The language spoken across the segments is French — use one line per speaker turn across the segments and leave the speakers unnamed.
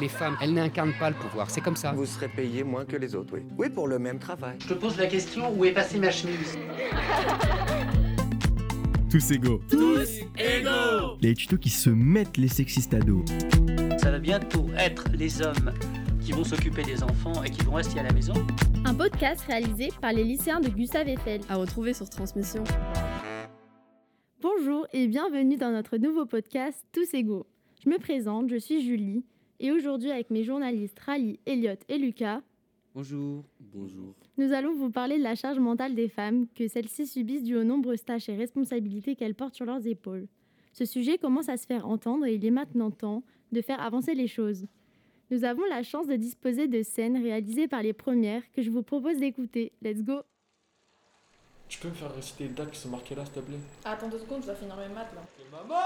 Les femmes, elles n'incarnent pas le pouvoir, c'est comme ça.
Vous serez payé moins que les autres, oui. Oui, pour le même travail.
Je te pose la question, où est passée ma chemise?
Tous égaux.
Tous égaux
Les tutos qui se mettent les sexistes à dos.
Ça va bientôt être les hommes qui vont s'occuper des enfants et qui vont rester à la maison.
Un podcast réalisé par les lycéens de Gustave Eiffel.
À retrouver sur Transmission.
Bonjour et bienvenue dans notre nouveau podcast Tous égaux. Je me présente, je suis Julie et aujourd'hui avec mes journalistes Rally, Elliot et Lucas,
Bonjour. Bonjour.
nous allons vous parler de la charge mentale des femmes que celles-ci subissent dû aux nombreuses tâches et responsabilités qu'elles portent sur leurs épaules. Ce sujet commence à se faire entendre et il est maintenant temps de faire avancer les choses. Nous avons la chance de disposer de scènes réalisées par les premières que je vous propose d'écouter. Let's go
Tu peux me faire réciter les dates qui sont marquées là, s'il te plaît?
Attends deux secondes, je dois finir mes maths là.
Maman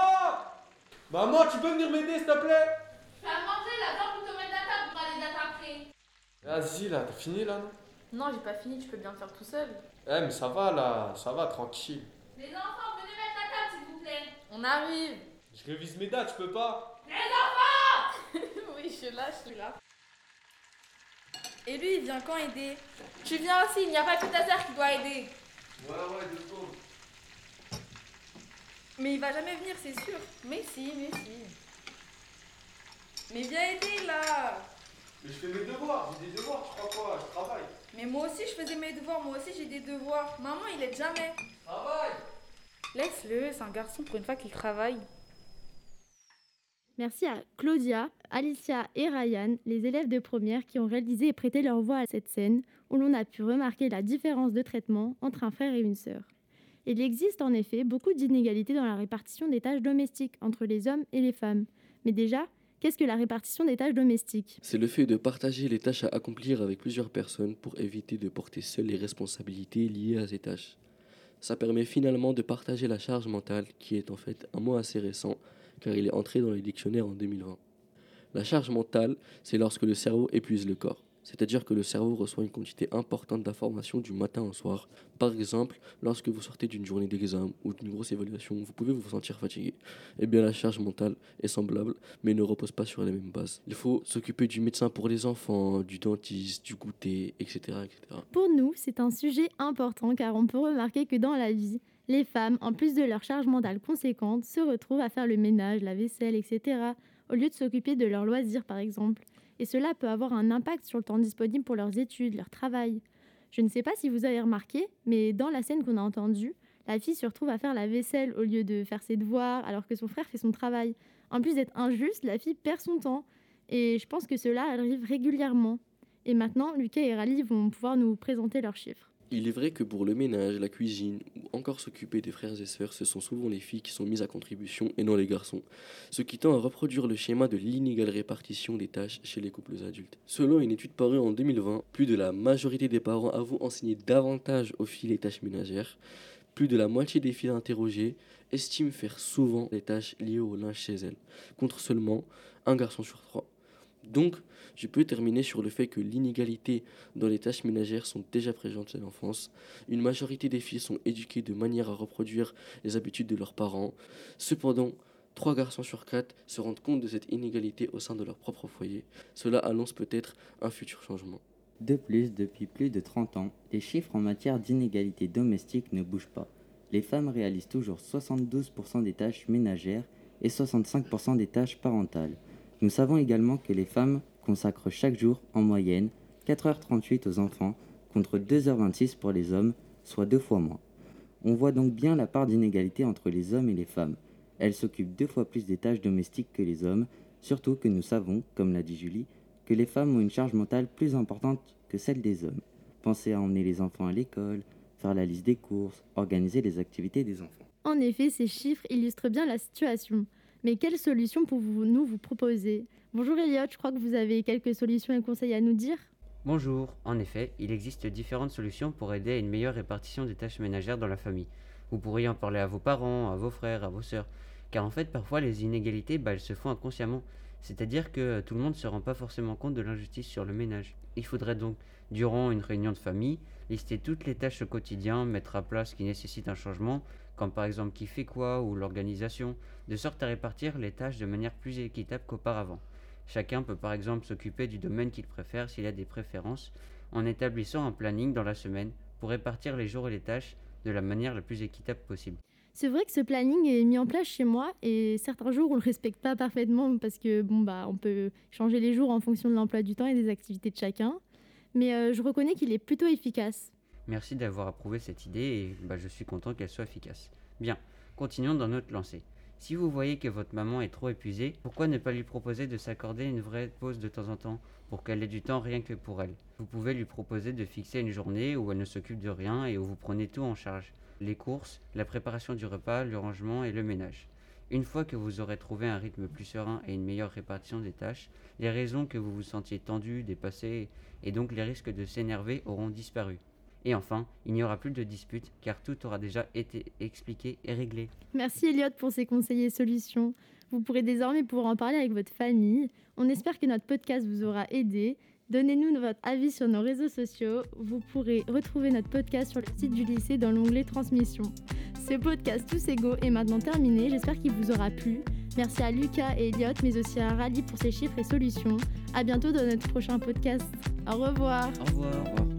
Maman, tu peux venir m'aider, s'il te plaît
Fais à manger là, viens pour te mettre la table pour aller dates après.
Vas-y, là, t'as fini, là, non?
Non, j'ai pas fini, tu peux bien le faire tout seul.
Eh, mais ça va, là, ça va, tranquille.
Les enfants, venez mettre la table s'il vous plaît.
On arrive
Je révise mes dates, tu peux pas?
Les enfants
Oui, je suis là, je suis là. Et lui, il vient quand aider? Tu viens aussi, il n'y a pas que ta sœur qui doit aider.
Ouais, ouais, deux secondes.
Mais il va jamais venir, c'est sûr. Mais si, mais si. Mais viens aider là
Mais je fais mes devoirs, j'ai des devoirs, tu crois quoi Je travaille.
Mais moi aussi, je faisais mes devoirs, moi aussi j'ai des devoirs. Maman, il aide jamais.
Travaille
Laisse-le, c'est un garçon pour une fois qu'il travaille.
Merci à Claudia, Alicia et Ryan, les élèves de première qui ont réalisé et prêté leur voix à cette scène où l'on a pu remarquer la différence de traitement entre un frère et une sœur. Il existe en effet beaucoup d'inégalités dans la répartition des tâches domestiques entre les hommes et les femmes. Mais déjà, qu'est-ce que la répartition des tâches domestiques?
C'est le fait de partager les tâches à accomplir avec plusieurs personnes pour éviter de porter seul les responsabilités liées à ces tâches. Ça permet finalement de partager la charge mentale, qui est en fait un mot assez récent, car il est entré dans les dictionnaires en 2020. La charge mentale, c'est lorsque le cerveau épuise le corps. C'est-à-dire que le cerveau reçoit une quantité importante d'informations du matin au soir. Par exemple, lorsque vous sortez d'une journée d'examen ou d'une grosse évaluation, vous pouvez vous sentir fatigué. Eh bien, la charge mentale est semblable, mais ne repose pas sur les mêmes bases. Il faut s'occuper du médecin pour les enfants, du dentiste, du goûter, etc. etc.
Pour nous, c'est un sujet important car on peut remarquer que dans la vie, les femmes, en plus de leur charge mentale conséquente, se retrouvent à faire le ménage, la vaisselle, etc., au lieu de s'occuper de leurs loisirs par exemple. Et cela peut avoir un impact sur le temps disponible pour leurs études, leur travail. Je ne sais pas si vous avez remarqué, mais dans la scène qu'on a entendue, la fille se retrouve à faire la vaisselle au lieu de faire ses devoirs alors que son frère fait son travail. En plus d'être injuste, la fille perd son temps. Et je pense que cela arrive régulièrement. Et maintenant, Lucas et Rally vont pouvoir nous présenter leurs chiffres.
Il est vrai que pour le ménage, la cuisine ou encore s'occuper des frères et sœurs, ce sont souvent les filles qui sont mises à contribution et non les garçons, ce qui tend à reproduire le schéma de l'inégale répartition des tâches chez les couples adultes. Selon une étude parue en 2020, plus de la majorité des parents avouent enseigner davantage aux filles les tâches ménagères. Plus de la moitié des filles interrogées estiment faire souvent les tâches liées au linge chez elles, contre seulement un garçon sur trois. Donc, je peux terminer sur le fait que l'inégalité dans les tâches ménagères sont déjà présentes à l'enfance. Une majorité des filles sont éduquées de manière à reproduire les habitudes de leurs parents. Cependant, trois garçons sur quatre se rendent compte de cette inégalité au sein de leur propre foyer. Cela annonce peut-être un futur changement.
De plus, depuis plus de 30 ans, les chiffres en matière d'inégalité domestique ne bougent pas. Les femmes réalisent toujours 72% des tâches ménagères et 65% des tâches parentales. Nous savons également que les femmes consacrent chaque jour, en moyenne, 4h38 aux enfants, contre 2h26 pour les hommes, soit deux fois moins. On voit donc bien la part d'inégalité entre les hommes et les femmes. Elles s'occupent deux fois plus des tâches domestiques que les hommes, surtout que nous savons, comme l'a dit Julie, que les femmes ont une charge mentale plus importante que celle des hommes. Pensez à emmener les enfants à l'école, faire la liste des courses, organiser les activités des enfants.
En effet, ces chiffres illustrent bien la situation. Mais quelles solutions pouvons-nous vous proposer? Bonjour Elliot, je crois que vous avez quelques solutions et conseils à nous dire.
Bonjour, en effet, il existe différentes solutions pour aider à une meilleure répartition des tâches ménagères dans la famille. Vous pourriez en parler à vos parents, à vos frères, à vos sœurs, car en fait parfois les inégalités bah, elles se font inconsciemment, c'est-à-dire que tout le monde ne se rend pas forcément compte de l'injustice sur le ménage. Il faudrait donc, durant une réunion de famille, lister toutes les tâches au quotidien, mettre à plat ce qui nécessite un changement, comme par exemple qui fait quoi ou l'organisation, de sorte à répartir les tâches de manière plus équitable qu'auparavant. Chacun peut par exemple s'occuper du domaine qu'il préfère s'il a des préférences, en établissant un planning dans la semaine pour répartir les jours et les tâches de la manière la plus équitable possible.
C'est vrai que ce planning est mis en place chez moi et certains jours on le respecte pas parfaitement parce que bon bah on peut changer les jours en fonction de l'emploi du temps et des activités de chacun. Mais euh, je reconnais qu'il est plutôt efficace.
Merci d'avoir approuvé cette idée et bah, je suis content qu'elle soit efficace. Bien, continuons dans notre lancée. Si vous voyez que votre maman est trop épuisée, pourquoi ne pas lui proposer de s'accorder une vraie pause de temps en temps pour qu'elle ait du temps rien que pour elle? Vous pouvez lui proposer de fixer une journée où elle ne s'occupe de rien et où vous prenez tout en charge les courses, la préparation du repas, le rangement et le ménage. Une fois que vous aurez trouvé un rythme plus serein et une meilleure répartition des tâches, les raisons que vous vous sentiez tendu, dépassé et donc les risques de s'énerver auront disparu. Et enfin, il n'y aura plus de disputes car tout aura déjà été expliqué et réglé.
Merci Elliot pour ces conseils et solutions. Vous pourrez désormais pouvoir en parler avec votre famille. On espère que notre podcast vous aura aidé. Donnez-nous votre avis sur nos réseaux sociaux. Vous pourrez retrouver notre podcast sur le site du lycée dans l'onglet Transmission. Ce podcast Tous égaux est maintenant terminé. J'espère qu'il vous aura plu. Merci à Lucas et Elliot, mais aussi à Rally pour ses chiffres et solutions. À bientôt dans notre prochain podcast. Au revoir.
Au revoir.